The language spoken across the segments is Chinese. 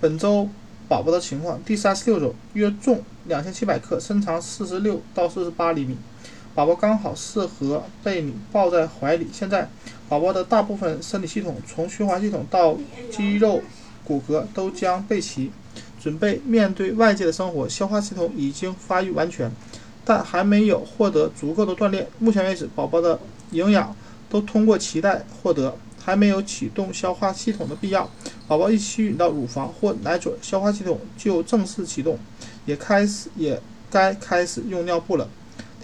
本周宝宝的情况：第三十六周，约重两千七百克，身长四十六到四十八厘米，宝宝刚好适合被你抱在怀里。现在，宝宝的大部分生理系统，从循环系统到肌肉、骨骼都将备齐，准备面对外界的生活。消化系统已经发育完全，但还没有获得足够的锻炼。目前为止，宝宝的营养都通过脐带获得。还没有启动消化系统的必要，宝宝一吸吮到乳房或奶嘴，消化系统就正式启动，也开始也该开始用尿布了。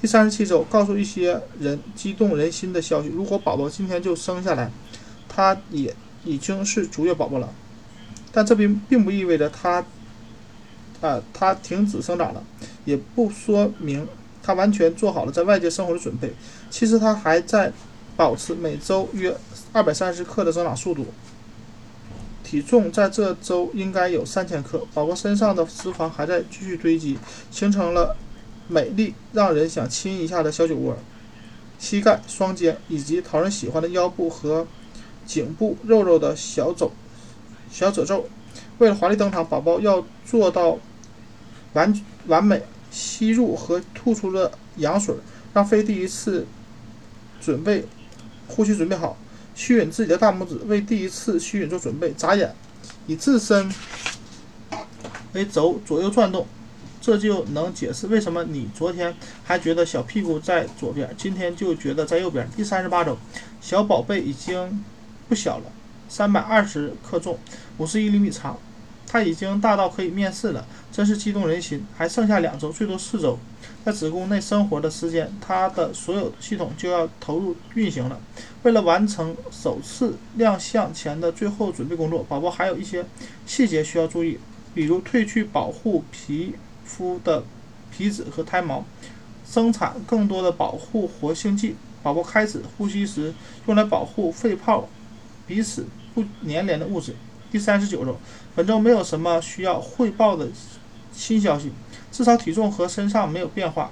第三十七周，告诉一些人激动人心的消息：如果宝宝今天就生下来，他也已经是足月宝宝了，但这并并不意味着他，啊，他停止生长了，也不说明他完全做好了在外界生活的准备。其实他还在保持每周约。二百三十克的增长速度，体重在这周应该有三千克。宝宝身上的脂肪还在继续堆积，形成了美丽、让人想亲一下的小酒窝。膝盖、双肩以及讨人喜欢的腰部和颈部肉肉的小褶、小褶皱。为了华丽登场，宝宝要做到完完美吸入和吐出的羊水，让非第一次准备呼吸准备好。吸吮自己的大拇指，为第一次吸吮做准备。眨眼，以自身为轴左右转动，这就能解释为什么你昨天还觉得小屁股在左边，今天就觉得在右边。第三十八周，小宝贝已经不小了，三百二十克重，五十一厘米长，他已经大到可以面试了，真是激动人心。还剩下两周，最多四周。在子宫内生活的时间，它的所有系统就要投入运行了。为了完成首次亮相前的最后准备工作，宝宝还有一些细节需要注意，比如褪去保护皮肤的皮脂和胎毛，生产更多的保护活性剂。宝宝开始呼吸时，用来保护肺泡彼此不粘连的物质。第三十九周，本周没有什么需要汇报的新消息。至少体重和身上没有变化，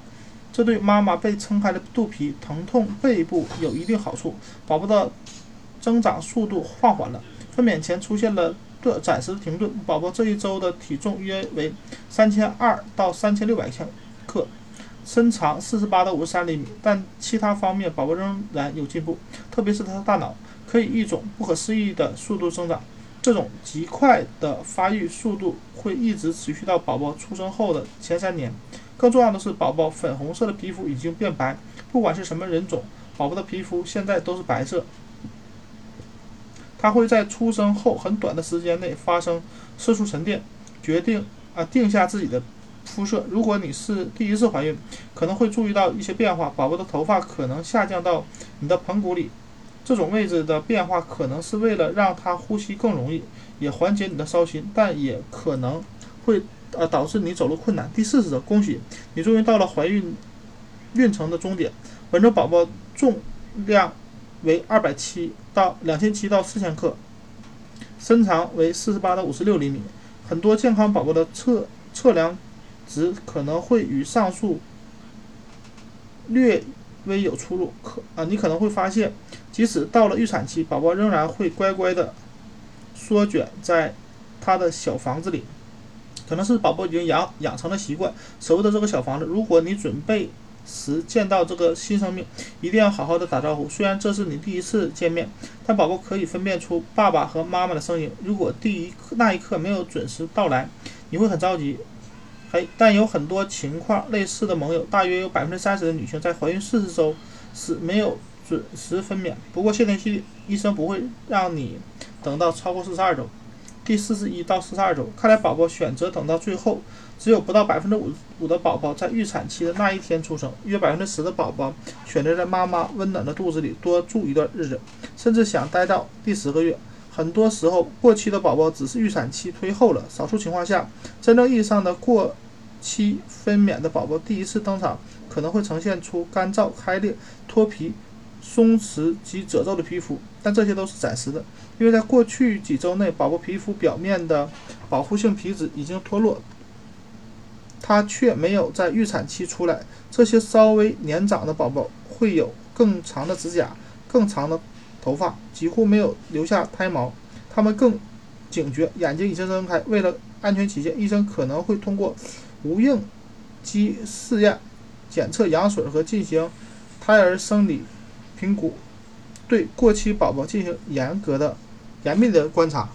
这对妈妈被撑开的肚皮、疼痛背部有一定好处。宝宝的增长速度放缓了，分娩前出现了顿暂时停顿。宝宝这一周的体重约为三千二到三千六百千克，身长四十八到五十三厘米，但其他方面宝宝仍然有进步，特别是他的大脑可以一种不可思议的速度增长。这种极快的发育速度会一直持续到宝宝出生后的前三年。更重要的是，宝宝粉红色的皮肤已经变白，不管是什么人种，宝宝的皮肤现在都是白色。它会在出生后很短的时间内发生色素沉淀，决定啊定下自己的肤色。如果你是第一次怀孕，可能会注意到一些变化，宝宝的头发可能下降到你的盆骨里。这种位置的变化可能是为了让他呼吸更容易，也缓解你的烧心，但也可能会呃导致你走路困难。第四十恭喜你终于到了怀孕孕程的终点。本周宝宝重量为二百七到两千七到四千克，身长为四十八到五十六厘米。很多健康宝宝的测测量值可能会与上述略微有出入，可啊你可能会发现。即使到了预产期，宝宝仍然会乖乖的缩卷在他的小房子里，可能是宝宝已经养养成了习惯，舍不得这个小房子。如果你准备时见到这个新生命，一定要好好的打招呼。虽然这是你第一次见面，但宝宝可以分辨出爸爸和妈妈的声音。如果第一那一刻没有准时到来，你会很着急。还但有很多情况类似的盟友，大约有百分之三十的女性在怀孕四十周时没有。准时分娩，不过谢天谢地，医生不会让你等到超过四十二周，第四十一到四十二周。看来宝宝选择等到最后，只有不到百分之五五的宝宝在预产期的那一天出生，约百分之十的宝宝选择在妈妈温暖的肚子里多住一段日子，甚至想待到第十个月。很多时候，过期的宝宝只是预产期推后了，少数情况下，真正意义上的过七分娩的宝宝第一次登场，可能会呈现出干燥、开裂、脱皮。松弛及褶皱的皮肤，但这些都是暂时的，因为在过去几周内，宝宝皮肤表面的保护性皮脂已经脱落，它却没有在预产期出来。这些稍微年长的宝宝会有更长的指甲、更长的头发，几乎没有留下胎毛，他们更警觉，眼睛已经睁开。为了安全起见，医生可能会通过无应激试验检测羊水和进行胎儿生理评估，对过期宝宝进行严格的、严密的观察。